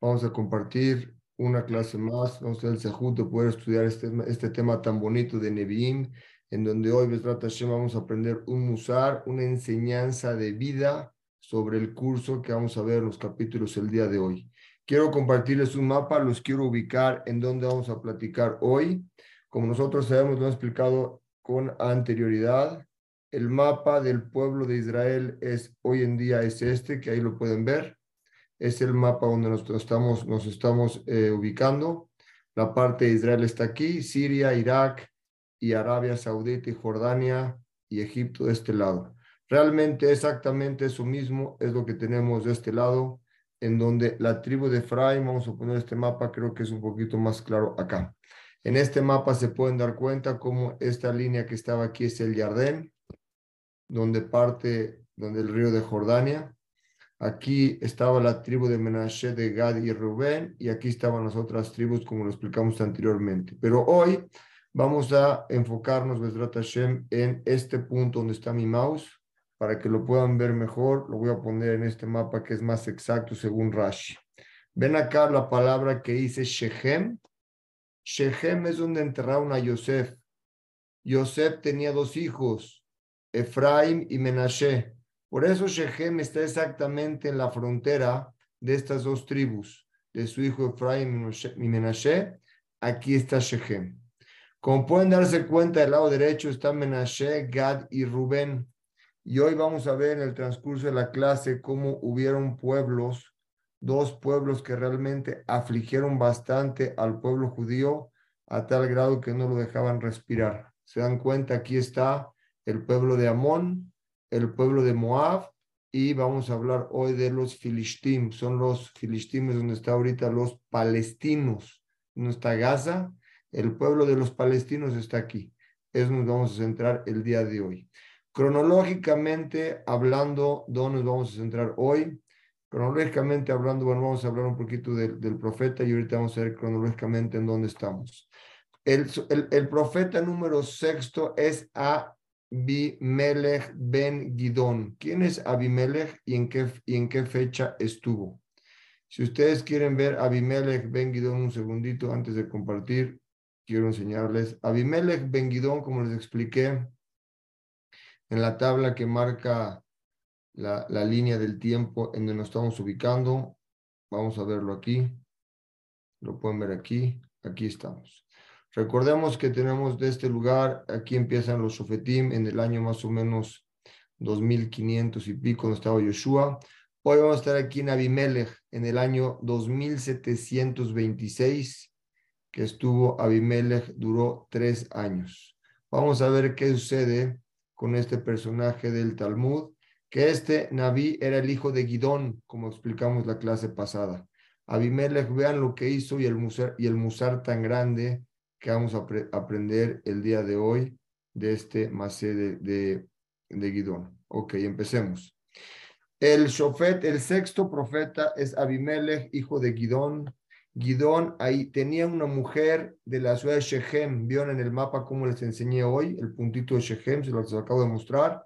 Vamos a compartir una clase más. Vamos a tener el sejud de poder estudiar este, este tema tan bonito de Nevi'im, en donde hoy, vamos a aprender un musar, una enseñanza de vida sobre el curso que vamos a ver en los capítulos el día de hoy. Quiero compartirles un mapa, los quiero ubicar en donde vamos a platicar hoy. Como nosotros sabemos, lo he explicado con anterioridad. El mapa del pueblo de Israel es hoy en día es este, que ahí lo pueden ver. Es el mapa donde nos estamos, nos estamos eh, ubicando. La parte de Israel está aquí, Siria, Irak y Arabia Saudita y Jordania y Egipto de este lado. Realmente exactamente eso mismo es lo que tenemos de este lado, en donde la tribu de Efraín, vamos a poner este mapa, creo que es un poquito más claro acá. En este mapa se pueden dar cuenta cómo esta línea que estaba aquí es el Yardén, donde parte, donde el río de Jordania. Aquí estaba la tribu de Menashe, de Gad y Rubén, y aquí estaban las otras tribus, como lo explicamos anteriormente. Pero hoy vamos a enfocarnos, Besrat Hashem, en este punto donde está mi mouse, para que lo puedan ver mejor. Lo voy a poner en este mapa que es más exacto según Rashi. Ven acá la palabra que dice Shechem. Shechem es donde enterraron a Yosef. Yosef tenía dos hijos, Efraim y Menashe. Por eso Shechem está exactamente en la frontera de estas dos tribus, de su hijo Efraim y Menashe. Aquí está Shechem. Como pueden darse cuenta, del lado derecho está Menashe, Gad y Rubén. Y hoy vamos a ver en el transcurso de la clase cómo hubieron pueblos, dos pueblos que realmente afligieron bastante al pueblo judío a tal grado que no lo dejaban respirar. Se dan cuenta, aquí está el pueblo de Amón, el pueblo de Moab, y vamos a hablar hoy de los filistim. Son los filistimes donde está ahorita los palestinos. No está Gaza, el pueblo de los palestinos está aquí. Eso nos vamos a centrar el día de hoy. Cronológicamente hablando, ¿dónde nos vamos a centrar hoy? Cronológicamente hablando, bueno, vamos a hablar un poquito del, profeta y ahorita vamos a ver cronológicamente en dónde estamos. El, el profeta número sexto es a Abimelech ben Gidón. ¿Quién es Abimelech y en qué, y en qué fecha estuvo? Si ustedes quieren ver Abimelech ben Gidón un segundito antes de compartir, quiero enseñarles. Abimelech ben Gidón, como les expliqué en la tabla que marca la, la línea del tiempo en donde nos estamos ubicando. Vamos a verlo aquí. Lo pueden ver aquí. Aquí estamos. Recordemos que tenemos de este lugar, aquí empiezan los Shofetim en el año más o menos 2500 y pico, donde estaba Yoshua. Hoy vamos a estar aquí en Abimelech en el año 2726, que estuvo Abimelech, duró tres años. Vamos a ver qué sucede con este personaje del Talmud, que este Naví era el hijo de Gidón, como explicamos la clase pasada. Abimelech, vean lo que hizo y el musar, y el musar tan grande que vamos a aprender el día de hoy de este Masé de, de, de Gidón. Ok, empecemos. El Shofet, el sexto profeta es Abimelech, hijo de Gidón. Gidón ahí tenía una mujer de la ciudad de Shechem. Vieron en el mapa como les enseñé hoy, el puntito de Shechem, se lo acabo de mostrar.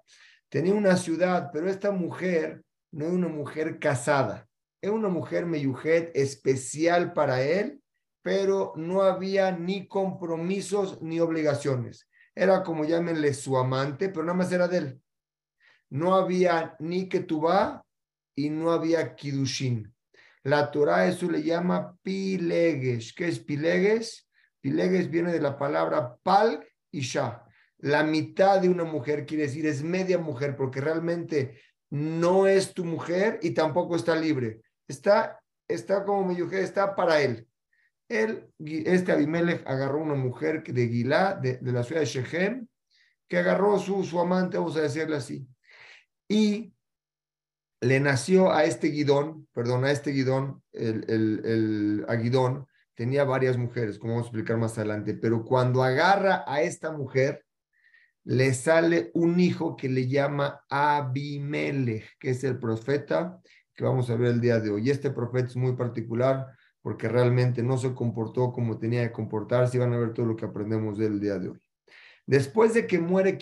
Tenía una ciudad, pero esta mujer no es una mujer casada. Es una mujer meyujet especial para él pero no había ni compromisos ni obligaciones. Era como llámenle su amante, pero nada más era de él. No había ni ketubá y no había kidushin. La Torah eso le llama pileges. ¿Qué es pileges? Pileges viene de la palabra pal y sha. La mitad de una mujer quiere decir es media mujer porque realmente no es tu mujer y tampoco está libre. Está, está como mi mujer, está para él él, este Abimelech agarró una mujer de Gilá, de, la ciudad de Shechem, que agarró su, su amante, vamos a decirle así, y le nació a este Guidón, perdón, a este Guidón, el, el, el Aguidón, tenía varias mujeres, como vamos a explicar más adelante, pero cuando agarra a esta mujer, le sale un hijo que le llama Abimelech, que es el profeta que vamos a ver el día de hoy. Este profeta es muy particular porque realmente no se comportó como tenía que comportarse y van a ver todo lo que aprendemos del día de hoy. Después de que muere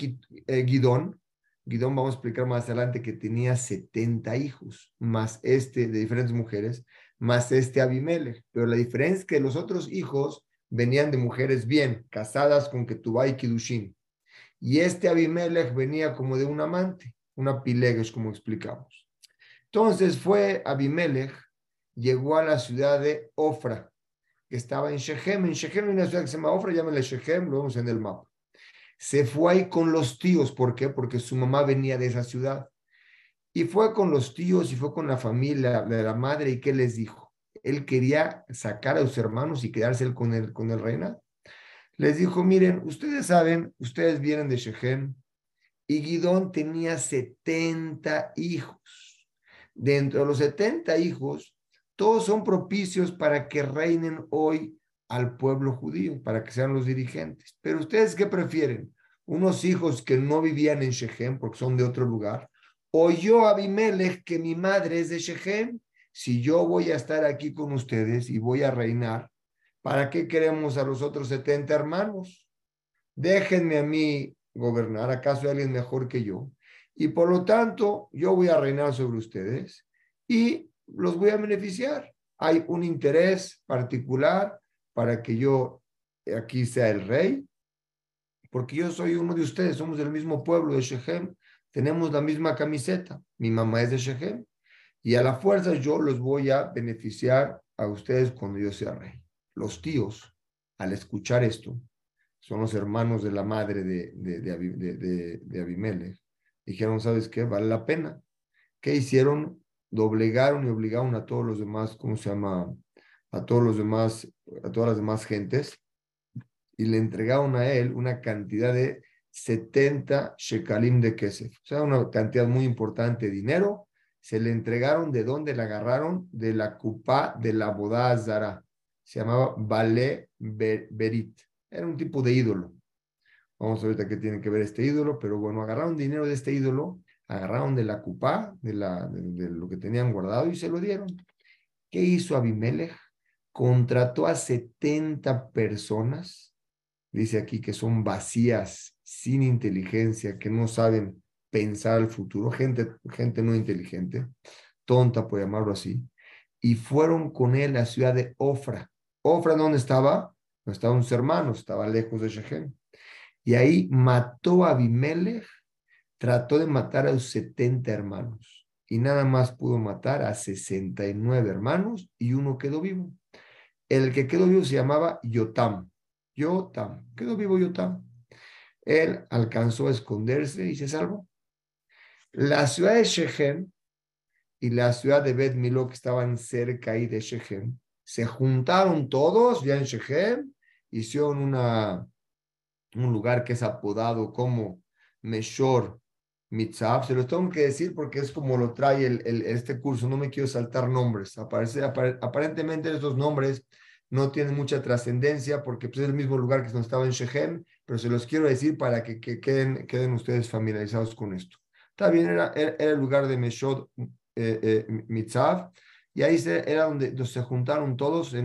eh, Guidón, Guidón, vamos a explicar más adelante que tenía 70 hijos, más este de diferentes mujeres, más este Abimelech. Pero la diferencia es que los otros hijos venían de mujeres bien, casadas con Ketubá y Kidushin. Y este Abimelech venía como de un amante, una pilegues, como explicamos. Entonces fue Abimelech, llegó a la ciudad de Ofra, que estaba en Shechem. En Shechem hay una ciudad que se llama Ofra, llámale Shechem, lo vemos en el mapa. Se fue ahí con los tíos, ¿por qué? Porque su mamá venía de esa ciudad. Y fue con los tíos y fue con la familia de la madre y ¿qué les dijo? Él quería sacar a sus hermanos y quedarse con el, con el reina. Les dijo, miren, ustedes saben, ustedes vienen de Shechem y Guidón tenía 70 hijos. Dentro de los 70 hijos, todos son propicios para que reinen hoy al pueblo judío, para que sean los dirigentes. Pero ustedes qué prefieren? Unos hijos que no vivían en Shechem porque son de otro lugar, o yo, Abimelech, que mi madre es de Shechem, si yo voy a estar aquí con ustedes y voy a reinar, ¿para qué queremos a los otros 70 hermanos? Déjenme a mí gobernar, ¿acaso hay alguien mejor que yo? Y por lo tanto, yo voy a reinar sobre ustedes y los voy a beneficiar. Hay un interés particular para que yo aquí sea el rey, porque yo soy uno de ustedes, somos del mismo pueblo de Shechem, tenemos la misma camiseta, mi mamá es de Shechem, y a la fuerza yo los voy a beneficiar a ustedes cuando yo sea rey. Los tíos, al escuchar esto, son los hermanos de la madre de, de, de, de Abimelech, dijeron, ¿sabes qué? Vale la pena. ¿Qué hicieron? Doblegaron y obligaron a todos los demás, ¿cómo se llama? a todos los demás, a todas las demás gentes, y le entregaron a él una cantidad de 70 shekalim de kesef, o sea, una cantidad muy importante de dinero. Se le entregaron de dónde la agarraron, de la cupa de la boda Zara. Se llamaba Balé Berit. Era un tipo de ídolo. Vamos a ver qué tiene que ver este ídolo, pero bueno, agarraron dinero de este ídolo, agarraron de la cupa, de, la, de lo que tenían guardado y se lo dieron. ¿Qué hizo Abimelech? contrató a 70 personas, dice aquí que son vacías, sin inteligencia, que no saben pensar al futuro, gente, gente no inteligente, tonta por llamarlo así, y fueron con él a la ciudad de Ofra. Ofra, ¿dónde estaba? No estaban sus hermanos, estaba lejos de Shechem. Y ahí mató a Abimelech, trató de matar a sus 70 hermanos y nada más pudo matar a 69 hermanos y uno quedó vivo. El que quedó vivo se llamaba Yotam. Yotam. Quedó vivo Yotam. Él alcanzó a esconderse y se salvó. La ciudad de Shechem y la ciudad de Bet Milo, que estaban cerca ahí de Shechem, se juntaron todos ya en Shechem, hicieron una, un lugar que es apodado como Meshor Mitzab. Se lo tengo que decir porque es como lo trae el, este curso, no me quiero saltar nombres. Aparece, aparentemente estos nombres no tienen mucha trascendencia porque pues, es el mismo lugar que estaba en Shechem, pero se los quiero decir para que, queden, queden ustedes familiarizados con esto. Bien, era, era, el lugar de Meshod eh, eh, y ahí se, era donde, se juntaron todos,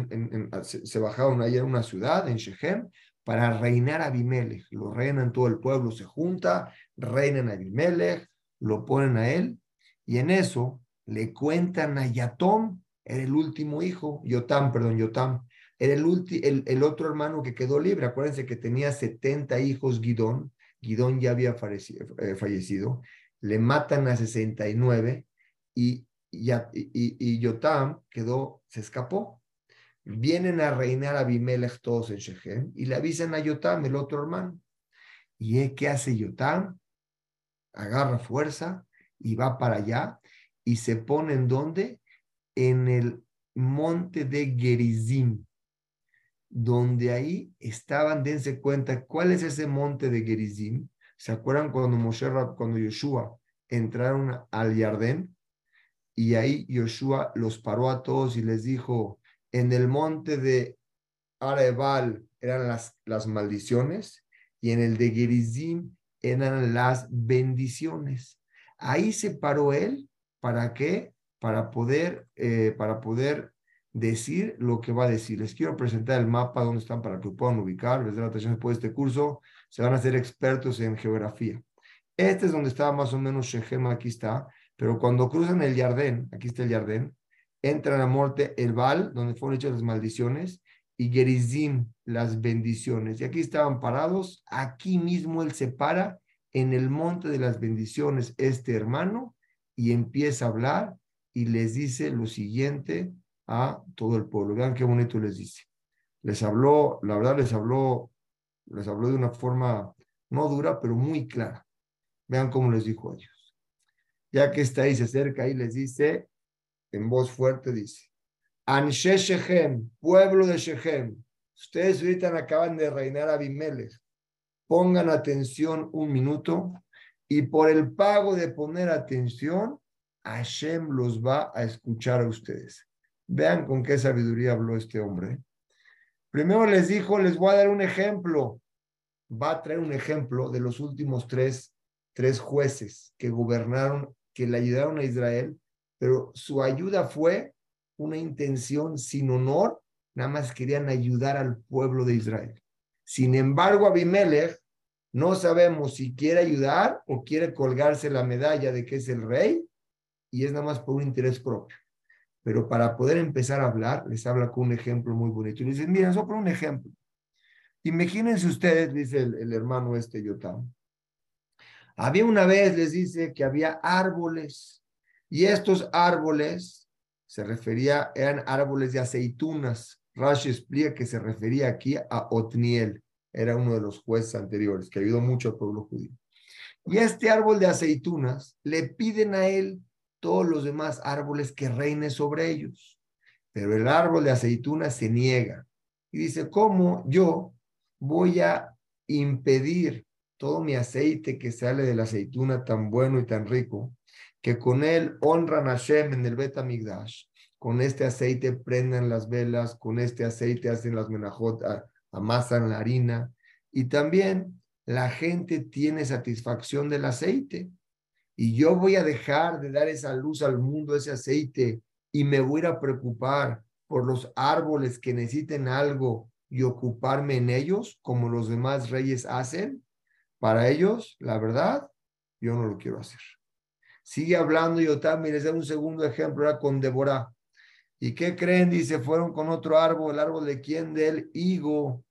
se, bajaron ahí a una ciudad, en Shechem, para reinar a Abimelech. Lo reinan todo el pueblo, se junta, reinan a Abimelech, lo ponen a él, y en eso le cuentan a Yatom, era el último hijo, Yotam, perdón, Yotam, era el, el, otro hermano que quedó libre. Acuérdense que tenía 70 hijos Guidón. Guidón ya había eh, fallecido. Le matan a 69 y, y, y, Yotam quedó, se escapó. Vienen a reinar Abimelech todos en Shechem y le avisan a Yotam, el otro hermano. ¿Y qué hace Yotam? Agarra fuerza y va para allá y se pone en donde? En el monte de Gerizim donde ahí estaban, dense cuenta, ¿cuál es ese monte de Gerizim? ¿Se acuerdan cuando Moshe, cuando Yoshua entraron al Yardén? Y ahí Yoshua los paró a todos y les dijo, en el monte de Arebal eran las, las maldiciones y en el de Gerizim eran las bendiciones. Ahí se paró él, ¿para qué? Para poder, eh, para poder decir lo que va a decir. Les quiero presentar el mapa donde están para que puedan ubicar. Después de este curso se van a ser expertos en geografía. Este es donde estaba más o menos Shechem, aquí está. Pero cuando cruzan el Jardín, aquí está el Jardín, entran a muerte el Val, donde fueron hechas las maldiciones, y Gerizim, las bendiciones. Y aquí estaban parados, aquí mismo él se para en el monte de las bendiciones, este hermano, y empieza a hablar y les dice lo siguiente a todo el pueblo. Vean qué bonito les dice. Les habló, la verdad les habló, les habló de una forma no dura, pero muy clara. Vean cómo les dijo a ellos. Ya que está ahí, se acerca y les dice, en voz fuerte, dice, Anshe Shechem, pueblo de Shechem, ustedes ahorita acaban de reinar a Abimelech. Pongan atención un minuto y por el pago de poner atención, Hashem los va a escuchar a ustedes. Vean con qué sabiduría habló este hombre. Primero les dijo, les voy a dar un ejemplo. Va a traer un ejemplo de los últimos tres, tres jueces que gobernaron, que le ayudaron a Israel, pero su ayuda fue una intención sin honor, nada más querían ayudar al pueblo de Israel. Sin embargo, Abimelech no sabemos si quiere ayudar o quiere colgarse la medalla de que es el rey y es nada más por un interés propio. Pero para poder empezar a hablar, les habla con un ejemplo muy bonito. Y les dicen, miren, solo por un ejemplo. Imagínense ustedes, dice el, hermano este Yotam. Había una vez, les dice, que había árboles. Y estos árboles se refería, eran árboles de aceitunas. Rashi explica que se refería aquí a Otniel era uno de los jueces anteriores que ayudó mucho al pueblo judío. Y este árbol de aceitunas le piden a él todos los demás árboles que reine sobre ellos. Pero el árbol de aceitunas se niega y dice, ¿cómo yo voy a impedir todo mi aceite que sale de la aceituna tan bueno y tan rico, que con él honran a Hashem en el Bet con este aceite prendan las velas, con este aceite hacen las menajot, amasan la harina y también la gente tiene satisfacción del aceite. Y yo voy a dejar de dar esa luz al mundo, ese aceite, y me voy a preocupar por los árboles que necesiten algo y ocuparme en ellos, como los demás reyes hacen. Para ellos, la verdad, yo no lo quiero hacer. Sigue hablando yo también les doy un segundo ejemplo, era con Débora. ¿Y qué creen? Dice, fueron con otro árbol, el árbol de quién? Del higo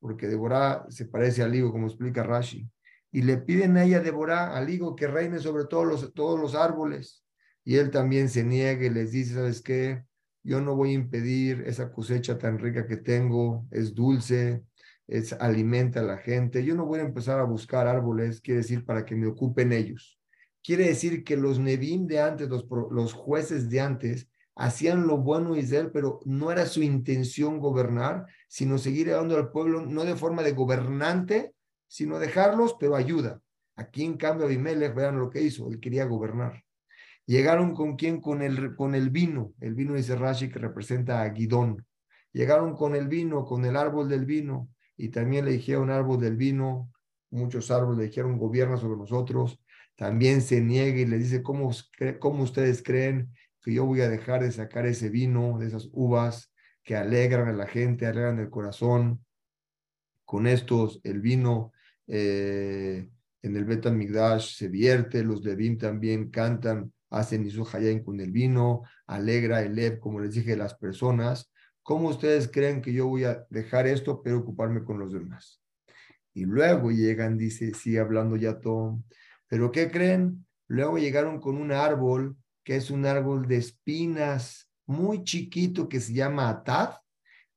porque Deborah se parece al higo, como explica Rashi. Y le piden a ella, Deborah, al higo, que reine sobre todos los, todos los árboles. Y él también se niega y les dice, ¿sabes qué? Yo no voy a impedir esa cosecha tan rica que tengo, es dulce, es alimenta a la gente. Yo no voy a empezar a buscar árboles, quiere decir, para que me ocupen ellos. Quiere decir que los Nevim de antes, los, jueces de antes, hacían lo bueno Israel, pero no era su intención gobernar, sino seguir dando al pueblo, no de forma de gobernante, sino dejarlos, pero ayuda. Aquí en cambio Abimelech, vean lo que hizo, él quería gobernar. Llegaron con quién? Con el, con el vino, el vino dice Rashi que representa a Guidón. Llegaron con el vino, con el árbol del vino, y también le dijeron árbol del vino, muchos árboles le dijeron gobierna sobre nosotros. También se niega y le dice, ¿cómo, cómo ustedes creen que yo voy a dejar de sacar ese vino, de esas uvas que alegran a la gente, alegran el corazón. Con estos, el vino eh, en el Betamigdash se vierte, los Levim también cantan, hacen Isu con el vino, alegra el Lev, como les dije, las personas. ¿Cómo ustedes creen que yo voy a dejar esto, pero ocuparme con los demás? Y luego llegan, dice, sigue hablando ya todo. ¿Pero qué creen? Luego llegaron con un árbol que es un árbol de espinas muy chiquito que se llama Atad,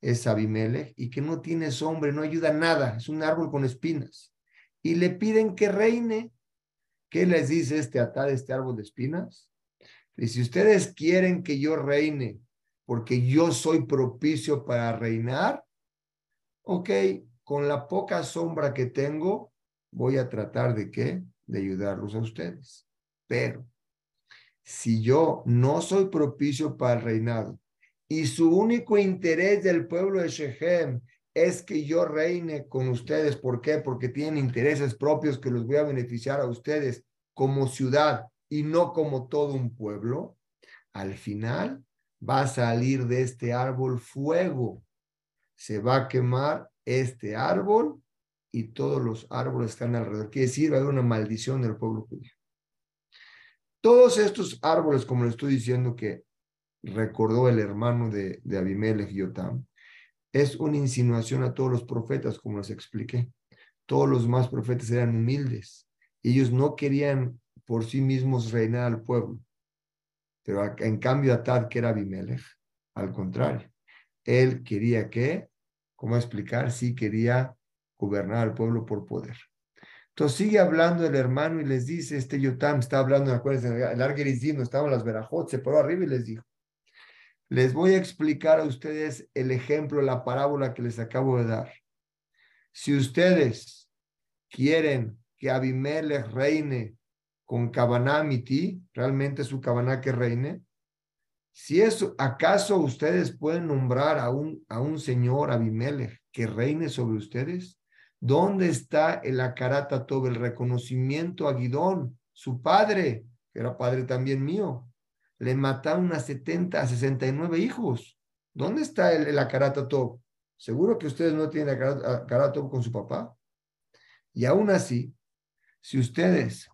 es Abimelech, y que no tiene sombra, no ayuda nada, es un árbol con espinas. Y le piden que reine. ¿Qué les dice este Atad, este árbol de espinas? Y si ustedes quieren que yo reine porque yo soy propicio para reinar, ok, con la poca sombra que tengo, voy a tratar de qué? De ayudarlos a ustedes. Pero si yo no soy propicio para el reinado y su único interés del pueblo de Shechem es que yo reine con ustedes, ¿por qué? Porque tienen intereses propios que los voy a beneficiar a ustedes como ciudad y no como todo un pueblo, al final va a salir de este árbol fuego. Se va a quemar este árbol y todos los árboles están alrededor. Quiere decir, va a haber una maldición del pueblo judío. Todos estos árboles, como le estoy diciendo que recordó el hermano de, de Abimelech, Yotam, es una insinuación a todos los profetas, como les expliqué. Todos los más profetas eran humildes. Ellos no querían por sí mismos reinar al pueblo. Pero en cambio Atad, que era Abimelech, al contrario, él quería que, ¿cómo explicar? Sí quería gobernar al pueblo por poder. Entonces sigue hablando el hermano y les dice, este Yotam está hablando, acuérdense, el Argerizim, estaban las Berajot, se paró arriba y les dijo, les voy a explicar a ustedes el ejemplo, la parábola que les acabo de dar. Si ustedes quieren que Abimelech reine con Kabaná Miti, realmente su Kabaná que reine, si eso, ¿acaso ustedes pueden nombrar a un, a un señor Abimelech que reine sobre ustedes? ¿Dónde está el Akarata todo el reconocimiento a Guidón, su padre, que era padre también mío? Le mataron a 70, a 69 hijos. ¿Dónde está el, el Akarata Seguro que ustedes no tienen Akarata con su papá. Y aún así, si ustedes,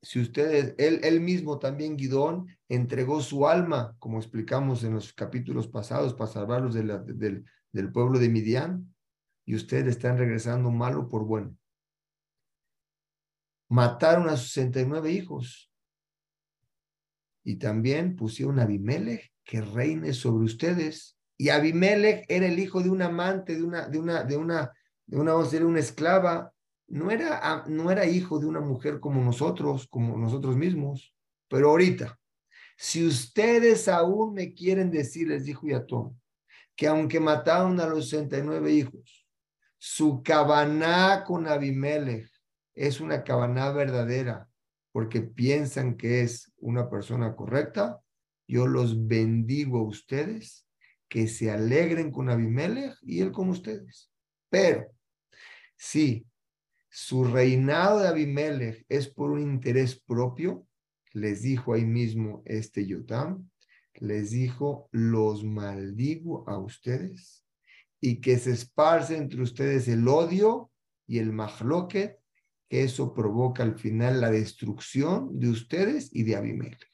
si ustedes, él, él mismo también, Guidón, entregó su alma, como explicamos en los capítulos pasados, para salvarlos del, del pueblo de Midian, y ustedes están regresando malo por bueno. Mataron a sus 69 hijos y también pusieron a Abimelech que reine sobre ustedes. Y Abimelech era el hijo de un amante, de una, de una, de una, de una, vamos una esclava. No era, no era hijo de una mujer como nosotros, como nosotros mismos. Pero ahorita, si ustedes aún me quieren decir, les dijo Yatón, que aunque mataron a los 69 hijos, su cabaná con Abimelech es una cabaná verdadera porque piensan que es una persona correcta. Yo los bendigo a ustedes que se alegren con Abimelech y él con ustedes. Pero si su reinado de Abimelech es por un interés propio, les dijo ahí mismo este Yotam, les dijo, los maldigo a ustedes y que se esparce entre ustedes el odio y el mahloket, que eso provoca al final la destrucción de ustedes y de Abimelech.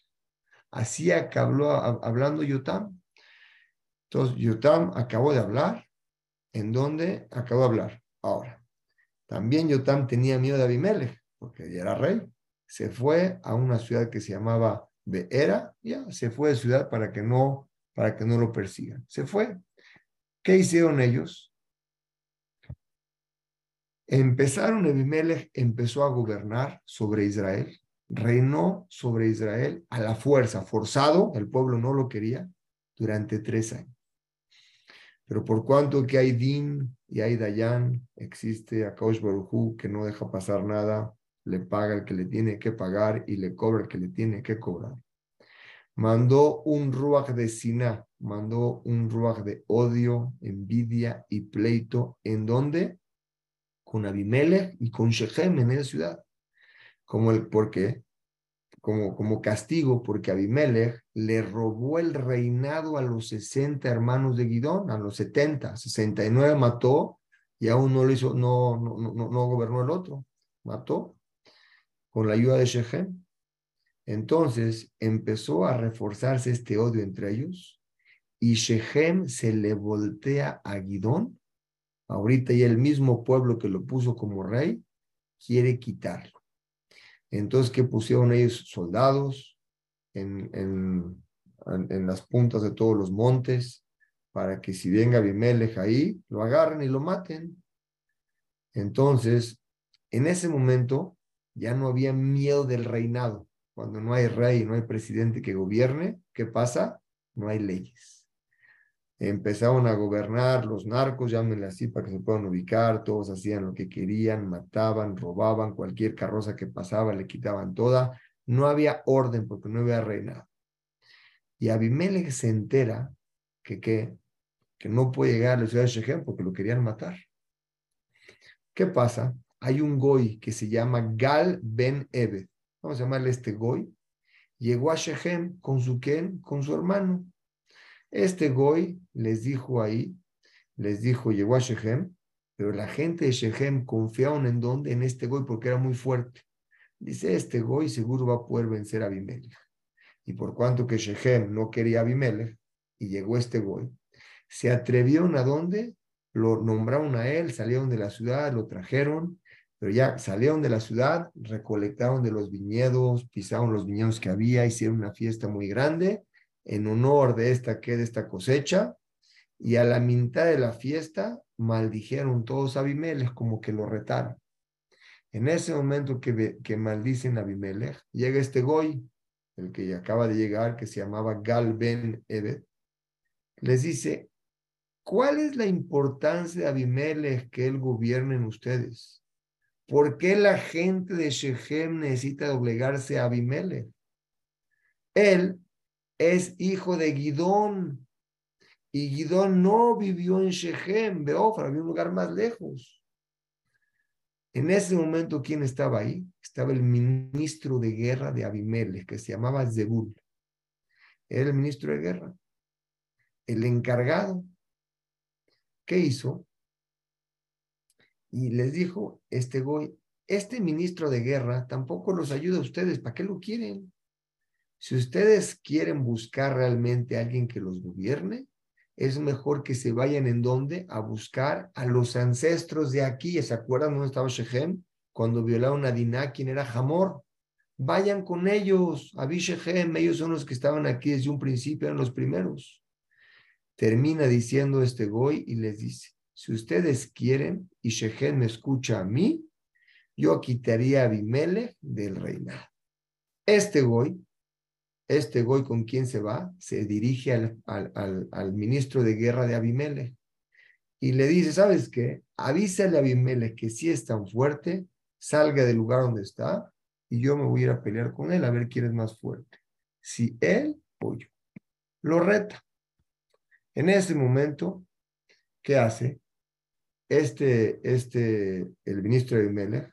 Así acabó hablando Yotam. Entonces, Yotam acabó de hablar. ¿En dónde acabó de hablar? Ahora, también Yotam tenía miedo de Abimelech, porque ya era rey. Se fue a una ciudad que se llamaba Beera, ya se fue de ciudad para que no, para que no lo persigan. Se fue. ¿Qué hicieron ellos? Empezaron, Abimelech empezó a gobernar sobre Israel, reinó sobre Israel a la fuerza, forzado, el pueblo no lo quería, durante tres años. Pero por cuanto que hay Din y hay Dayan, existe a Kaush Barujú que no deja pasar nada, le paga el que le tiene que pagar y le cobra el que le tiene que cobrar mandó un ruach de Siná, mandó un ruach de odio, envidia y pleito. ¿En dónde? Con Abimelech y con Shechem en esa ciudad. Como el, ¿Por qué? Como, como castigo, porque Abimelech le robó el reinado a los 60 hermanos de Guidón, a los 70, 69 mató y aún no lo hizo, no, no, no, no gobernó el otro, mató con la ayuda de Shechem. Entonces empezó a reforzarse este odio entre ellos y Shechem se le voltea a Guidón. Ahorita ya el mismo pueblo que lo puso como rey quiere quitarlo. Entonces, ¿qué pusieron ellos? Soldados en, en, en las puntas de todos los montes para que si venga Abimelech ahí, lo agarren y lo maten. Entonces, en ese momento ya no había miedo del reinado cuando no hay rey, no hay presidente que gobierne, ¿qué pasa? No hay leyes. Empezaron a gobernar los narcos, llámenle así para que se puedan ubicar, todos hacían lo que querían, mataban, robaban, cualquier carroza que pasaba le quitaban toda. No había orden porque no había reinado. Y Abimelech se entera que, que, que no puede llegar a la ciudad de Shechem porque lo querían matar. ¿Qué pasa? Hay un goy que se llama Gal Ben Ebed vamos a llamarle este Goy, llegó a Shechem con su Ken, con su hermano. Este Goy les dijo ahí, les dijo, llegó a Shechem Pero la gente de Shechem confiaron en dónde, en este Goy, porque era muy fuerte. Dice, este Goy seguro va a poder vencer a Abimelech. Y por cuanto que Shechem no quería a Abimelech, y llegó este Goy, se atrevieron a dónde, lo nombraron a él, salieron de la ciudad, lo trajeron, pero ya salieron de la ciudad, recolectaron de los viñedos, pisaron los viñedos que había, hicieron una fiesta muy grande en honor de esta que de esta cosecha, y a la mitad de la fiesta maldijeron todos a Abimelech como que lo retaron. En ese momento que, que maldicen a Abimelech, llega este Goy, el que acaba de llegar, que se llamaba Gal Ben Ebed, les dice, ¿cuál es la importancia de Abimelech que él gobierne en ustedes? ¿Por qué la gente de Shechem necesita doblegarse a Abimelech? Él es hijo de Gidón, y Gidón no vivió en Shechem, Beofra, había un lugar más lejos. En ese momento, ¿quién estaba ahí? Estaba el ministro de guerra de Abimelech, que se llamaba Zebul. Era el ministro de guerra. El encargado. ¿Qué hizo? Y les dijo, este goy, este ministro de guerra tampoco los ayuda a ustedes. ¿Para qué lo quieren? Si ustedes quieren buscar realmente a alguien que los gobierne, es mejor que se vayan en donde a buscar a los ancestros de aquí. ¿Se acuerdan dónde estaba Shechem? Cuando violaron a Dinah, quien era Hamor. Vayan con ellos, a Shechem, ellos son los que estaban aquí desde un principio, eran los primeros. Termina diciendo este Goy y les dice, si ustedes quieren y Shechem me escucha a mí, yo quitaría a Abimelech del reinado. Este Goy este Goy con quién se va, se dirige al, al, al, ministro de guerra de Abimelech y le dice, ¿sabes qué? Avísale a Abimelech que si es tan fuerte, salga del lugar donde está y yo me voy a ir a pelear con él a ver quién es más fuerte. Si él o yo. Lo reta. En ese momento, ¿qué hace? Este, este, el ministro de Abimelech,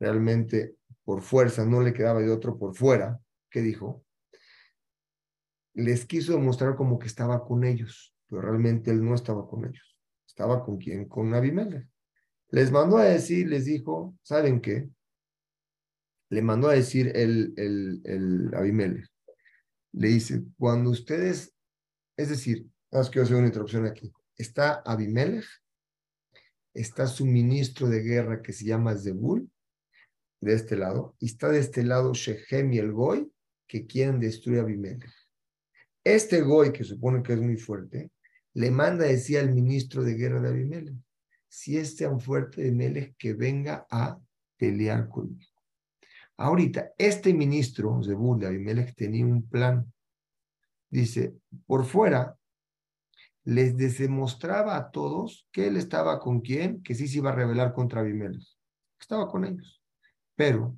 realmente por fuerza, no le quedaba de otro por fuera, ¿qué dijo? les quiso demostrar como que estaba con ellos, pero realmente él no estaba con ellos. Estaba con quién? Con Abimelech. Les mandó a decir, les dijo, ¿saben qué? Le mandó a decir el, el, el Abimelech. Le dice, cuando ustedes, es decir, es que hacer una introducción aquí. Está Abimelech, está su ministro de guerra que se llama Zebul, de este lado, y está de este lado Shechem y el Goy, que quieren destruir a Abimelech. Este Goy, que supone que es muy fuerte, le manda a decir al ministro de guerra de Abimelech, si es tan fuerte Abimelech, que venga a pelear conmigo. Ahorita, este ministro, Zebul de Abimelech, tenía un plan. Dice, por fuera, les demostraba a todos que él estaba con quién, que sí se iba a rebelar contra Abimelech. Estaba con ellos. Pero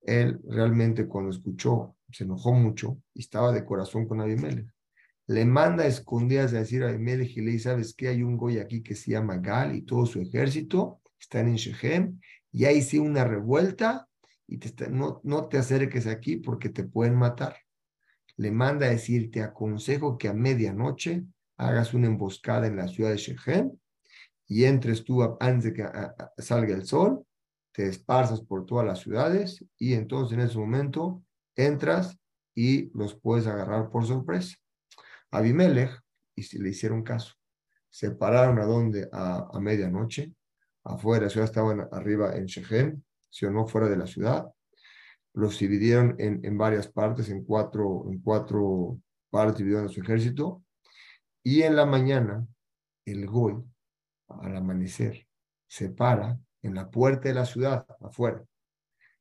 él realmente cuando escuchó se enojó mucho y estaba de corazón con Abimelech. Le manda a escondidas a decir a Abimelech y le dice, ¿sabes qué? Hay un goy aquí que se llama Gal y todo su ejército están en Shechem y ahí sí una revuelta y te no, no te acerques aquí porque te pueden matar. Le manda a decir, te aconsejo que a medianoche hagas una emboscada en la ciudad de Shechem y entres tú antes de que salga el sol, te esparzas por todas las ciudades y entonces en ese momento entras y los puedes agarrar por sorpresa. Abimelech, y le hicieron caso, se pararon a donde, a, medianoche, afuera la ciudad, estaban arriba en Shechem, si o no fuera de la ciudad, los dividieron en, en varias partes, en cuatro, en cuatro partes dividieron su ejército, y en la mañana, el Goy, al amanecer, se para en la puerta de la ciudad, afuera,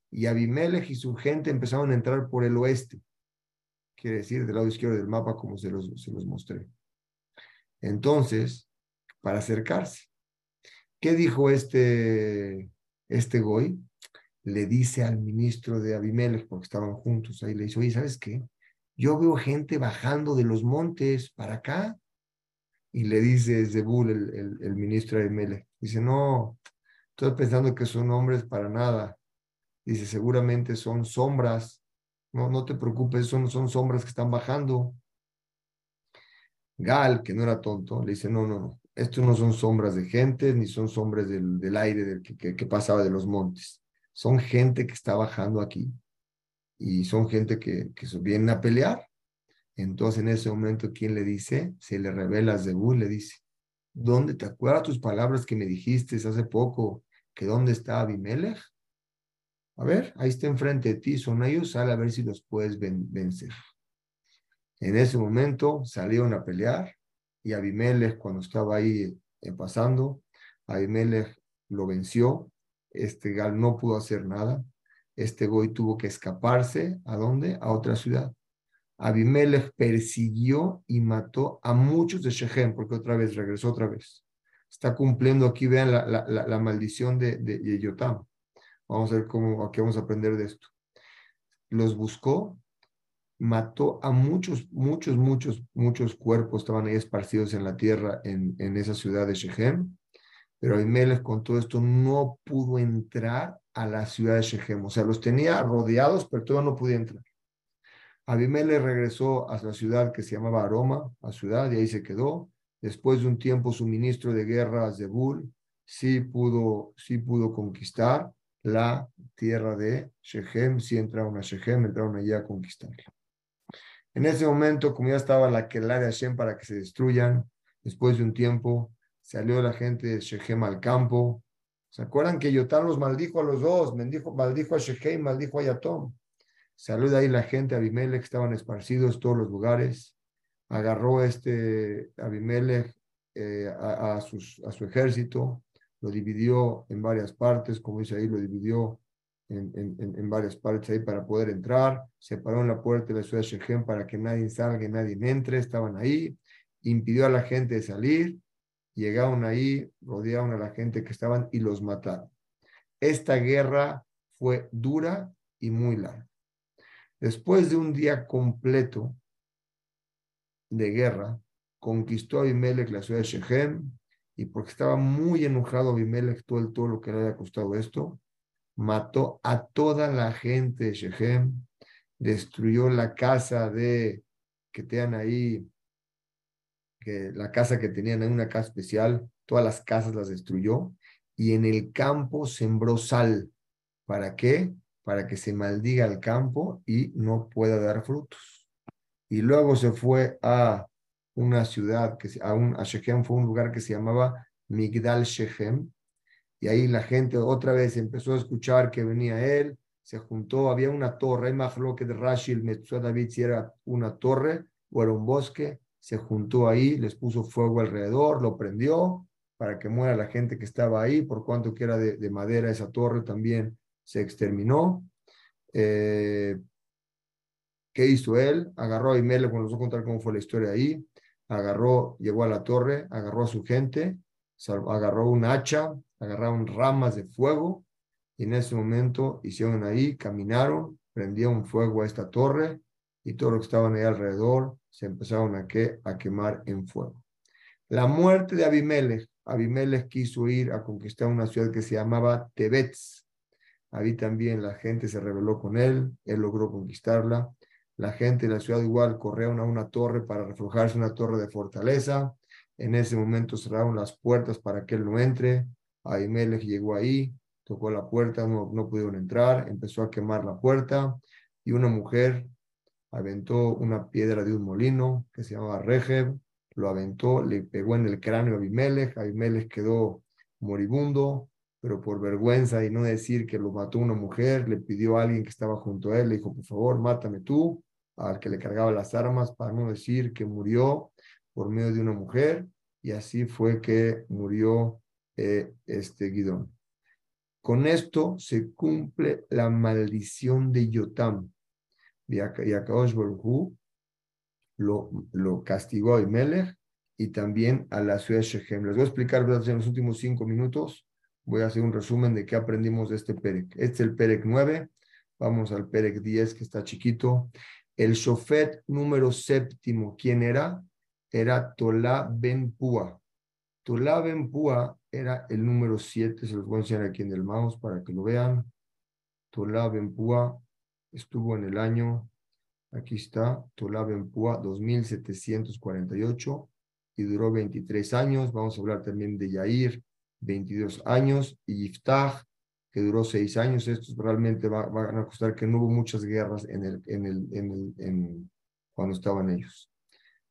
y Abimelech y su gente empezaron a entrar por el oeste, quiere decir del lado izquierdo del mapa como se los, se los mostré. Entonces, para acercarse, ¿qué dijo este, este Goy? Le dice al ministro de Abimelech, porque estaban juntos ahí, le dice, oye, ¿sabes qué? Yo veo gente bajando de los montes para acá. Y le dice Zebul, el, el, el ministro de Abimelech, dice, no, estoy pensando que son hombres para nada Dice, seguramente son sombras. No, no te preocupes, son, son sombras que están bajando. Gal, que no era tonto, le dice, no, no, no, estos no son sombras de gente, ni son sombras del, del aire del que, que, pasaba de los montes. Son gente que está bajando aquí y son gente que, que vienen a pelear. Entonces en ese momento, ¿quién le dice? Se le revela a Zebú, le dice, ¿dónde te acuerdas tus palabras que me dijiste hace poco? Que dónde está Abimelech? A ver, ahí está enfrente de ti, son ellos, sale a ver si los puedes vencer. En ese momento salieron a pelear y Abimelech, cuando estaba ahí eh, pasando, Abimelech lo venció. Este Gal no pudo hacer nada. Este Goy tuvo que escaparse. ¿A dónde? A otra ciudad. Abimelech persiguió y mató a muchos de Shechem, porque otra vez regresó otra vez. Está cumpliendo aquí, vean la, maldición de, de. Vamos a ver cómo, aquí vamos a aprender de esto. Los buscó, mató a muchos, muchos, muchos, muchos cuerpos, estaban ahí esparcidos en la tierra en, en esa ciudad de Shechem. Pero Abimelech con todo esto no pudo entrar a la ciudad de Shechem. O sea, los tenía rodeados, pero todavía no podía entrar. Abimelech regresó a la ciudad que se llamaba Aroma, a ciudad, y ahí se quedó. Después de un tiempo, su ministro de guerra, Zebul, sí pudo, sí pudo conquistar la tierra de Shechem, sí entraron a Shechem, entraron allá a conquistarla. En ese momento, como ya estaba la Kelah de Hashem para que se destruyan, después de un tiempo, salió la gente de Shechem al campo. ¿Se acuerdan que Yotam los maldijo a los dos? Maldijo, a Shechem, maldijo a Yatom. Salió ahí la gente, Abimelech, estaban esparcidos todos los lugares. Agarró este Abimelech eh, a, a su ejército, lo dividió en varias partes, como dice ahí, lo dividió en, varias partes ahí para poder entrar. Separó en la puerta de la ciudad de Shechem para que nadie salga y nadie entre. Estaban ahí. Impidió a la gente de salir. Llegaron ahí, rodearon a la gente que estaban y los mataron. Esta guerra fue dura y muy larga. Después de un día completo de guerra, conquistó Abimelech la ciudad de Shechem y porque estaba muy enojado Abimelech todo, el, todo lo que le había costado esto, mató a toda la gente de Shechem, destruyó la casa de que tenían ahí, que la casa que tenían en una casa especial, todas las casas las destruyó y en el campo sembró sal. ¿Para qué? Para que se maldiga el campo y no pueda dar frutos. Y luego se fue a una ciudad, que, a, un, a Shechem fue un lugar que se llamaba Migdal Shechem, y ahí la gente otra vez empezó a escuchar que venía él, se juntó, había una torre, hay que de Rashid Metzua David si era una torre o era un bosque, se juntó ahí, les puso fuego alrededor, lo prendió para que muera la gente que estaba ahí, por cuanto que era de madera esa torre también se exterminó. Eh, ¿Qué hizo él? Agarró a cuando nos va a contar cómo fue la historia ahí, agarró, llegó a la torre, agarró a su gente, agarró un hacha, agarraron ramas de fuego, y en ese momento hicieron ahí, caminaron, prendieron fuego a esta torre, y todo lo que estaban ahí alrededor se empezaron a, que, a quemar en fuego. La muerte de Abimelech, Abimelech quiso ir a conquistar una ciudad que se llamaba Tebetz, Ahí también la gente se rebeló con él, él logró conquistarla. La gente de la ciudad igual corrieron a una torre para refugiarse, una torre de fortaleza. En ese momento cerraron las puertas para que él no entre. Ahimelech llegó ahí, tocó la puerta, no, no pudieron entrar, empezó a quemar la puerta y una mujer aventó una piedra de un molino que se llamaba Regeb, lo aventó, le pegó en el cráneo a Abimelech, Abimelech quedó moribundo, pero por vergüenza y no decir que lo mató una mujer, le pidió a alguien que estaba junto a él, le dijo, por favor, mátame tú, al que le cargaba las armas, para no decir que murió por medio de una mujer, y así fue que murió eh, este Guidón. Con esto se cumple la maldición de Yotam. Y Akaosh lo, lo castigó a Imelech y también a la ciudad de Shechem. Les voy a explicar en los últimos cinco minutos voy a hacer un resumen de qué aprendimos de este Perec. Este es el Perec 9, vamos al Perec 10 que está chiquito. El Shofet número séptimo, ¿quién era? Era Tolá Ben Pua. Tolá Ben Pua era el número 7, se los voy a enseñar aquí en el mouse para que lo vean. Tolá Ben Pua estuvo en el año, aquí está, Tolá Ben Pua 2748 y duró 23 años. Vamos a hablar también de Yair, 22 años, y Yiftach, que duró 6 años. Estos realmente van a costar que no hubo muchas guerras en el, en el, en cuando estaban ellos.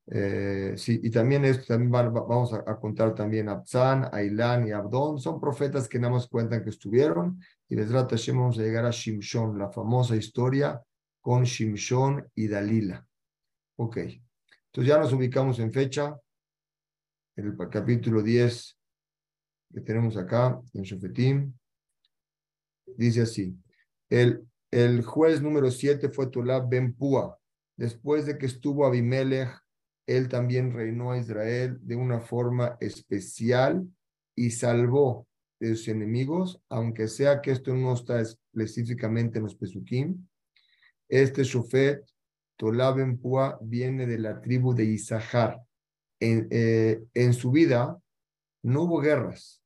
Eh, sí, y también esto también vamos a, contar también Abzan, Ailán y Abdón. Son profetas que nada más cuentan que estuvieron. Y Besrat Hashem vamos a llegar a Shimshon, la famosa historia con Shimshon y Dalila. Ok. Entonces ya nos ubicamos en fecha, en el capítulo 10 que tenemos acá, en Shofetim. Dice así, el, el juez número 7 fue Tolab Ben Pua. Después de que estuvo Abimelech, él también reinó a Israel de una forma especial y salvó de sus enemigos, aunque sea que esto no está específicamente en los Pesukim. Este Shofet Tolab Pua viene de la tribu de Isahar. En, eh, en su vida no hubo guerras,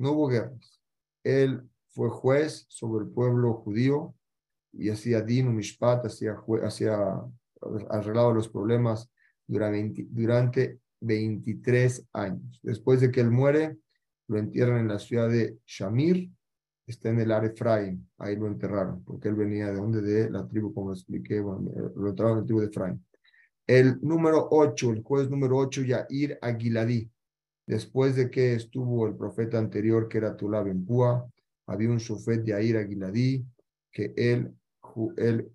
no hubo guerras. Él fue juez sobre el pueblo judío y hacía Dino Mishpat, hacía, arreglado los problemas durante, durante 23 años. Después de que él muere, lo entierran en la ciudad de Shamir, está en el Efraín, ahí lo enterraron, porque él venía de donde, de la tribu, como expliqué, bueno, lo enterraron en la tribu de Efraín. El número 8, el juez número 8, Yair Aguiladí. Después de que estuvo el profeta anterior, que era Tulab en Púa, había un sofet Yair Aguiladí, que él, él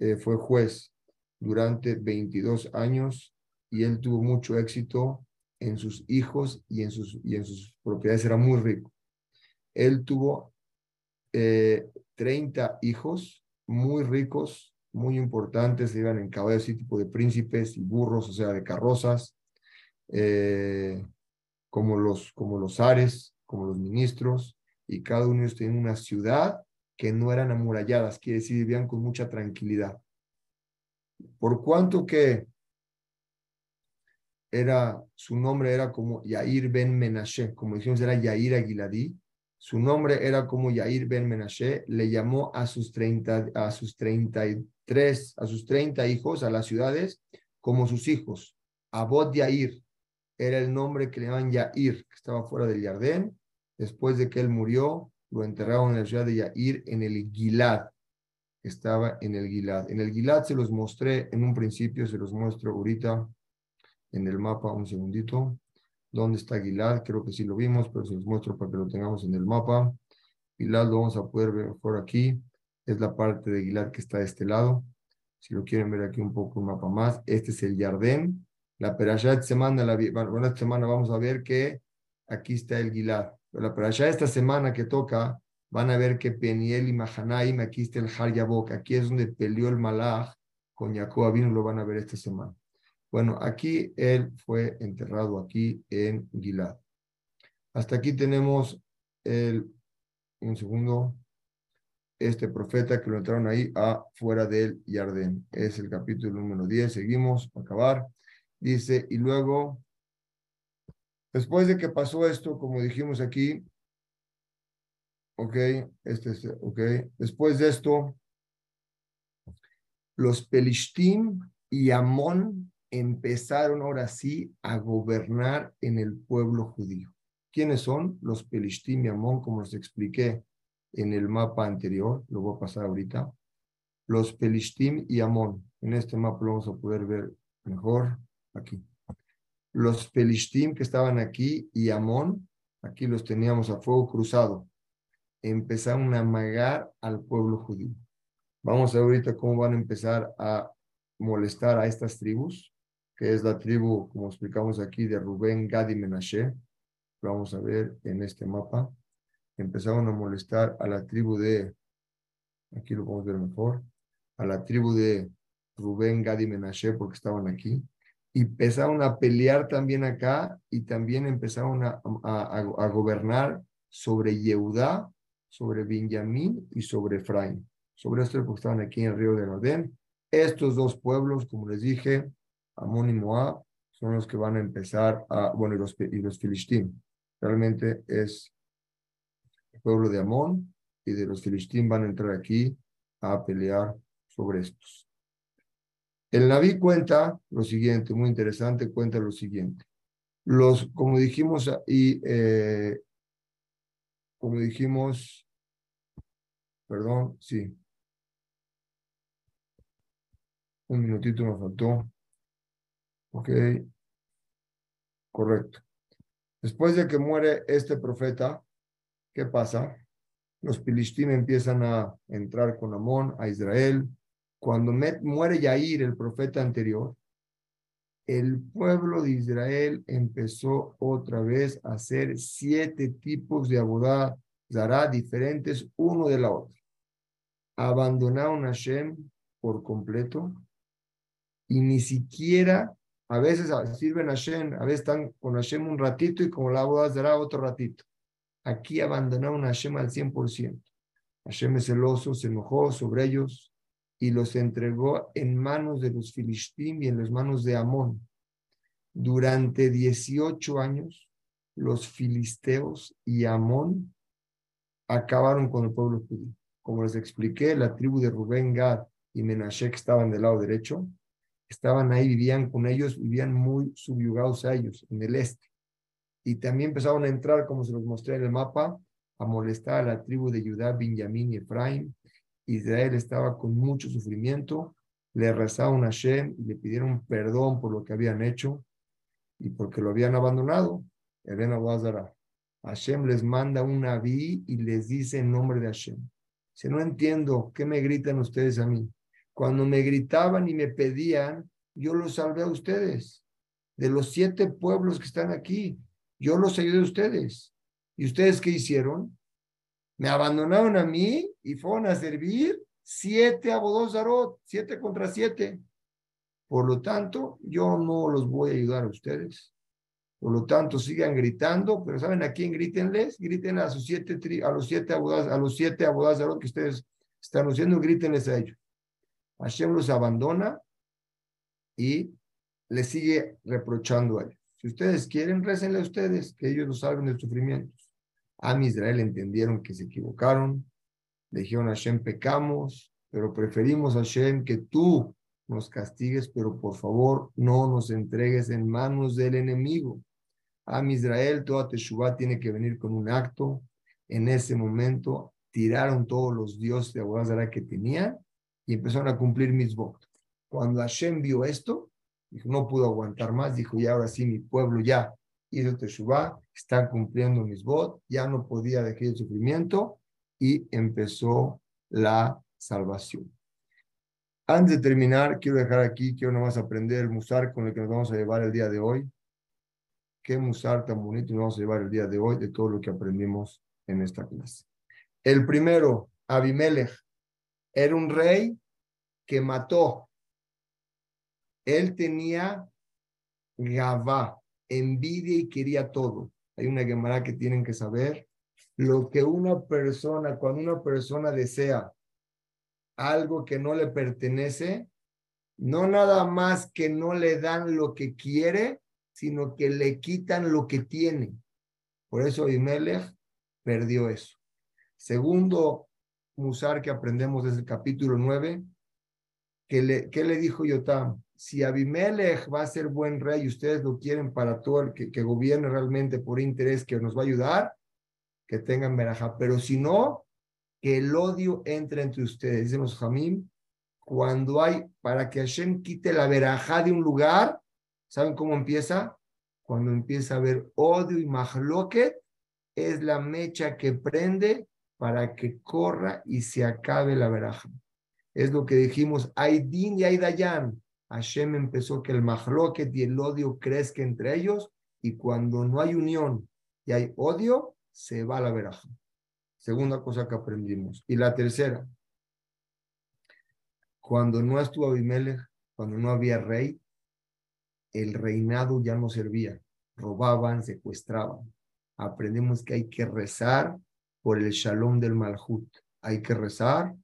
eh, fue juez durante 22 años y él tuvo mucho éxito en sus hijos y en sus, y en sus propiedades, era muy rico. Él tuvo 30 eh, hijos muy ricos, muy importantes, iban en caballos y tipo de príncipes y burros, o sea, de carrozas, eh, como, los, como los ares, como los ministros, y cada uno de ellos tenía una ciudad que no eran amuralladas, quiere decir, vivían con mucha tranquilidad. Por cuanto que era, su nombre era como Yair ben Menashe, como dijimos, era Yair Aguiladí, su nombre era como Yair Ben Menashe, le llamó a sus, 30, a sus 33, a sus 30 hijos, a las ciudades, como sus hijos. Abod Yair era el nombre que le llaman Yair, que estaba fuera del Yardén. Después de que él murió, lo enterraron en la ciudad de Yair, en el Gilad, estaba en el Gilad. En el Gilad se los mostré en un principio, se los muestro ahorita en el mapa, un segundito. ¿Dónde está Gilad? Creo que sí lo vimos, pero se los muestro para que lo tengamos en el mapa. Gilad lo vamos a poder ver por aquí. Es la parte de Gilad que está de este lado. Si lo quieren ver aquí un poco un mapa más. Este es el Yardén. La perashá de semana, la, esta semana vamos a ver que aquí está el Gilad. Pero la perashá de esta semana que toca, van a ver que Peniel y Mahanaim, aquí está el Har Yabok. Aquí es donde peleó el Malach con Jacob lo van a ver esta semana. Bueno, aquí él fue enterrado aquí en Gilad. Hasta aquí tenemos el, un segundo, este profeta que lo entraron ahí afuera del Yardén. Es el capítulo número 10. Seguimos, acabar. Dice, y luego, después de que pasó esto, como dijimos aquí, ok, este es, ok, después de esto, los Pelishtim y Amón empezaron ahora sí a gobernar en el pueblo judío. ¿Quiénes son? Los Pelishtim y Amón, como les expliqué en el mapa anterior, lo voy a pasar ahorita. Los Pelishtim y Amón. En este mapa lo vamos a poder ver mejor aquí. Los Pelishtim que estaban aquí y Amón, aquí los teníamos a fuego cruzado. Empezaron a amagar al pueblo judío. Vamos a ver ahorita cómo van a empezar a molestar a estas tribus que es la tribu, como explicamos aquí, de Rubén, Gad y Menashe. vamos a ver en este mapa. Empezaron a molestar a la tribu de, aquí lo podemos ver mejor, a la tribu de Rubén, Gad y Menashe, porque estaban aquí. Y empezaron a pelear también acá y también empezaron a, gobernar sobre Yehudá, sobre Benjamín y sobre Efraín. Sobre esto porque estaban aquí en el río de Nordén. Estos dos pueblos, como les dije, Amón y Moab son los que van a empezar a, bueno, y los, y los filistín. Realmente es el pueblo de Amón y de los filistín van a entrar aquí a pelear sobre estos. El Naví cuenta lo siguiente, muy interesante, cuenta lo siguiente. Los, como dijimos, y eh, como dijimos, perdón, sí. Un minutito me faltó. Ok. Correcto. Después de que muere este profeta, ¿qué pasa? Los filistín empiezan a entrar con Amón a Israel. Cuando muere Yair, el profeta anterior, el pueblo de Israel empezó otra vez a hacer siete tipos de abodá zará diferentes uno de la otra. Abandonaron a Hashem por completo y ni siquiera a veces sirven a Hashem, a veces están con Hashem un ratito y como la boda dará otro ratito. Aquí abandonaron a Hashem al 100%. Hashem es celoso, se enojó sobre ellos y los entregó en manos de los filistín y en las manos de Amón. Durante 18 años, los filisteos y Amón acabaron con el pueblo judío. Como les expliqué, la tribu de Rubén, Gad y Menashe estaban del lado derecho, estaban ahí, vivían con ellos, vivían muy subyugados a ellos, en el este. Y también empezaron a entrar, como se los mostré en el mapa, a molestar a la tribu de Judá, Benjamín y Efraín. Israel estaba con mucho sufrimiento, le rezaron a Hashem y le pidieron perdón por lo que habían hecho y porque lo habían abandonado. Hashem les manda un naví y les dice en nombre de Hashem. Si no entiendo, ¿qué me gritan ustedes a mí? Cuando me gritaban y me pedían, yo los salvé a ustedes. De los siete pueblos que están aquí, yo los ayudé a ustedes. ¿Y ustedes qué hicieron? Me abandonaron a mí y fueron a servir siete abodós siete contra siete. Por lo tanto, yo no los voy a ayudar a ustedes. Por lo tanto, sigan gritando, pero ¿saben a quién grítenles? Griten a sus siete, a los siete abogados, a los siete abogados que ustedes están haciendo, grítenles a ellos. Hashem los abandona y les sigue reprochando a ellos. Si ustedes quieren, récenle a ustedes, que ellos los salven de sufrimientos. A Israel entendieron que se equivocaron, le dijeron a Hashem, pecamos, pero preferimos a Hashem que tú nos castigues, pero por favor no nos entregues en manos del enemigo. A Israel, toda Teshuvah tiene que venir con un acto. En ese momento tiraron todos los dioses de Abodazara que tenían y empezaron a cumplir mis votos. Cuando Hashem vio esto, no pudo aguantar más, dijo, y ahora sí mi pueblo ya hizo Teshuvah, está cumpliendo mis votos, ya no podía dejar el sufrimiento y empezó la salvación. Antes de terminar, quiero dejar aquí, quiero nomás aprender el musar con el que nos vamos a llevar el día de hoy. Qué musar tan bonito nos vamos a llevar el día de hoy de todo lo que aprendimos en esta clase. El primero, Abimelech, era un rey que mató. Él tenía gavá, envidia y quería todo. Hay una Gemara que tienen que saber. Lo que una persona, cuando una persona desea algo que no le pertenece, no nada más que no le dan lo que quiere, sino que le quitan lo que tiene. Por eso Abimelech perdió eso. Segundo Musar que aprendemos desde el capítulo 9, que le, ¿qué le dijo Yotam? Si Abimelech va a ser buen rey y ustedes lo quieren para todo el que, gobierne realmente por interés que nos va a ayudar, que tengan veraja. Pero si no, que el odio entre entre ustedes. Dicemos, Jamim, cuando hay, para que Hashem quite la verajá de un lugar, ¿saben cómo empieza? Cuando empieza a haber odio y mahloket, es la mecha que prende para que corra y se acabe la veraja. Es lo que dijimos, hay din y hay dayan. Hashem empezó que el mahloket y el odio crezca entre ellos y cuando no hay unión y hay odio, se va la veraja. Segunda cosa que aprendimos. Y la tercera, cuando no estuvo Abimelech, cuando no había rey, el reinado ya no servía. Robaban, secuestraban. Aprendemos que hay que rezar por el shalom del Malhut. Hay que rezar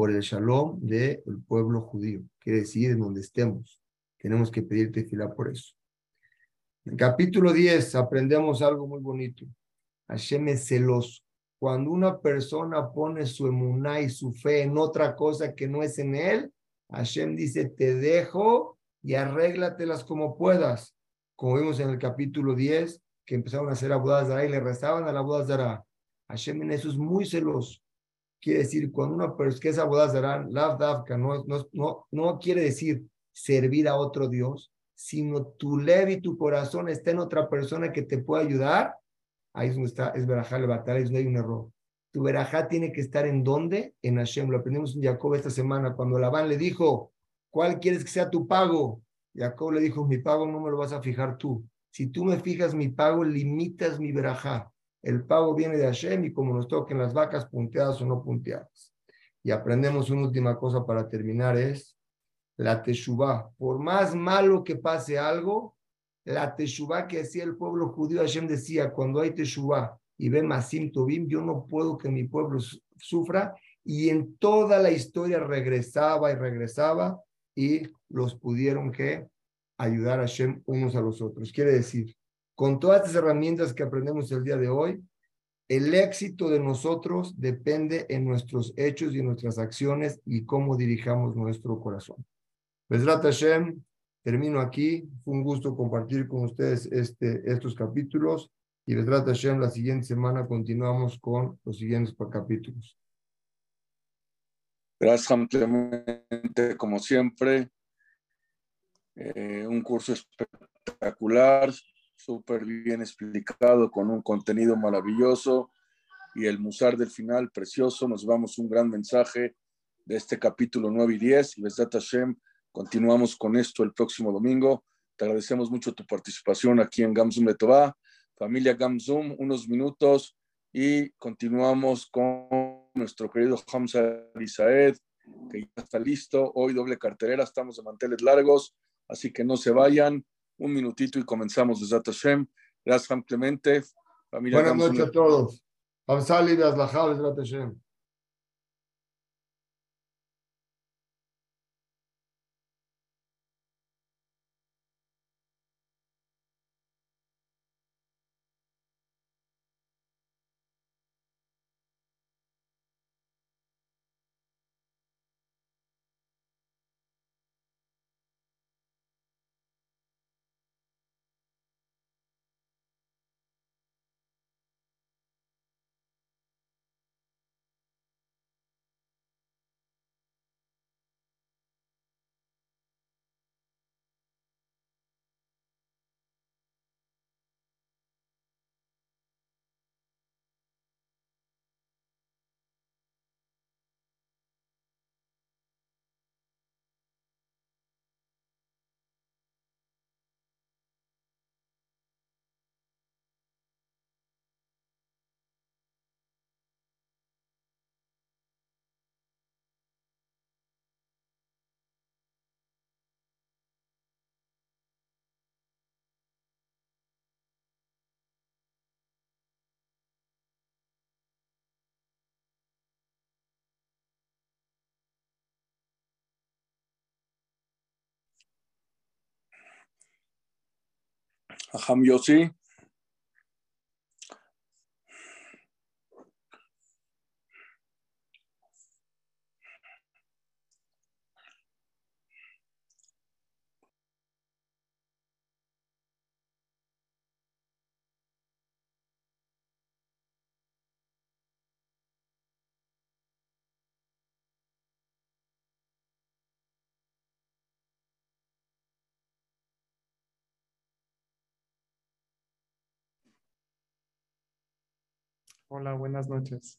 por el shalom del pueblo judío. Quiere decir, en donde estemos. Tenemos que pedirte fila por eso. En capítulo 10 aprendemos algo muy bonito. Hashem es celoso. Cuando una persona pone su emuná y su fe en otra cosa que no es en él, Hashem dice, te dejo y arréglatelas como puedas. como vimos en el capítulo 10, que empezaron a hacer Abudazara y le rezaban a la Abudazara. Hashem en eso es muy celoso. Quiere decir, cuando una persona que es Lav Davka, no, no, no, quiere decir servir a otro Dios, sino tu leve y tu corazón está en otra persona que te puede ayudar, ahí es donde está, es Berajá el batalla, es donde hay un error. Tu Berajá tiene que estar en dónde? En Hashem. Lo aprendimos en Jacob esta semana, cuando Labán le dijo, ¿cuál quieres que sea tu pago? Jacob le dijo, mi pago no me lo vas a fijar tú. Si tú me fijas mi pago, limitas mi Berajá. El pago viene de Hashem y como nos toquen las vacas punteadas o no punteadas. Y aprendemos una última cosa para terminar, es la Teshuvah. Por más malo que pase algo, la Teshuvah que hacía el pueblo judío, Hashem decía, cuando hay Teshuvah y ve Masim Tobim, yo no puedo que mi pueblo sufra. Y en toda la historia regresaba y regresaba y los pudieron que ayudar a Hashem unos a los otros. Quiere decir, con todas estas herramientas que aprendemos el día de hoy, el éxito de nosotros depende en nuestros hechos y en nuestras acciones y cómo dirijamos nuestro corazón. Besrat Hashem, termino aquí. Fue un gusto compartir con ustedes este, estos capítulos. Y Besrat Hashem, la siguiente semana continuamos con los siguientes capítulos. Gracias ampliamente, como siempre. Eh, un curso espectacular, súper bien explicado, con un contenido maravilloso. Y el musar del final, precioso. Nos vamos un gran mensaje de este capítulo 9 y 10. Y Besrat Hashem Continuamos con esto el próximo domingo. Te agradecemos mucho tu participación aquí en Gamzum Letová. Familia Gamzum, unos minutos y continuamos con nuestro querido Hamza Isaed, que ya está listo. Hoy doble carterera, estamos de manteles largos, así que no se vayan. Un minutito y comenzamos desde Hashem. Gracias, Clemente. Familia Buenas noches a todos. Hamzali de Hola, buenas noches.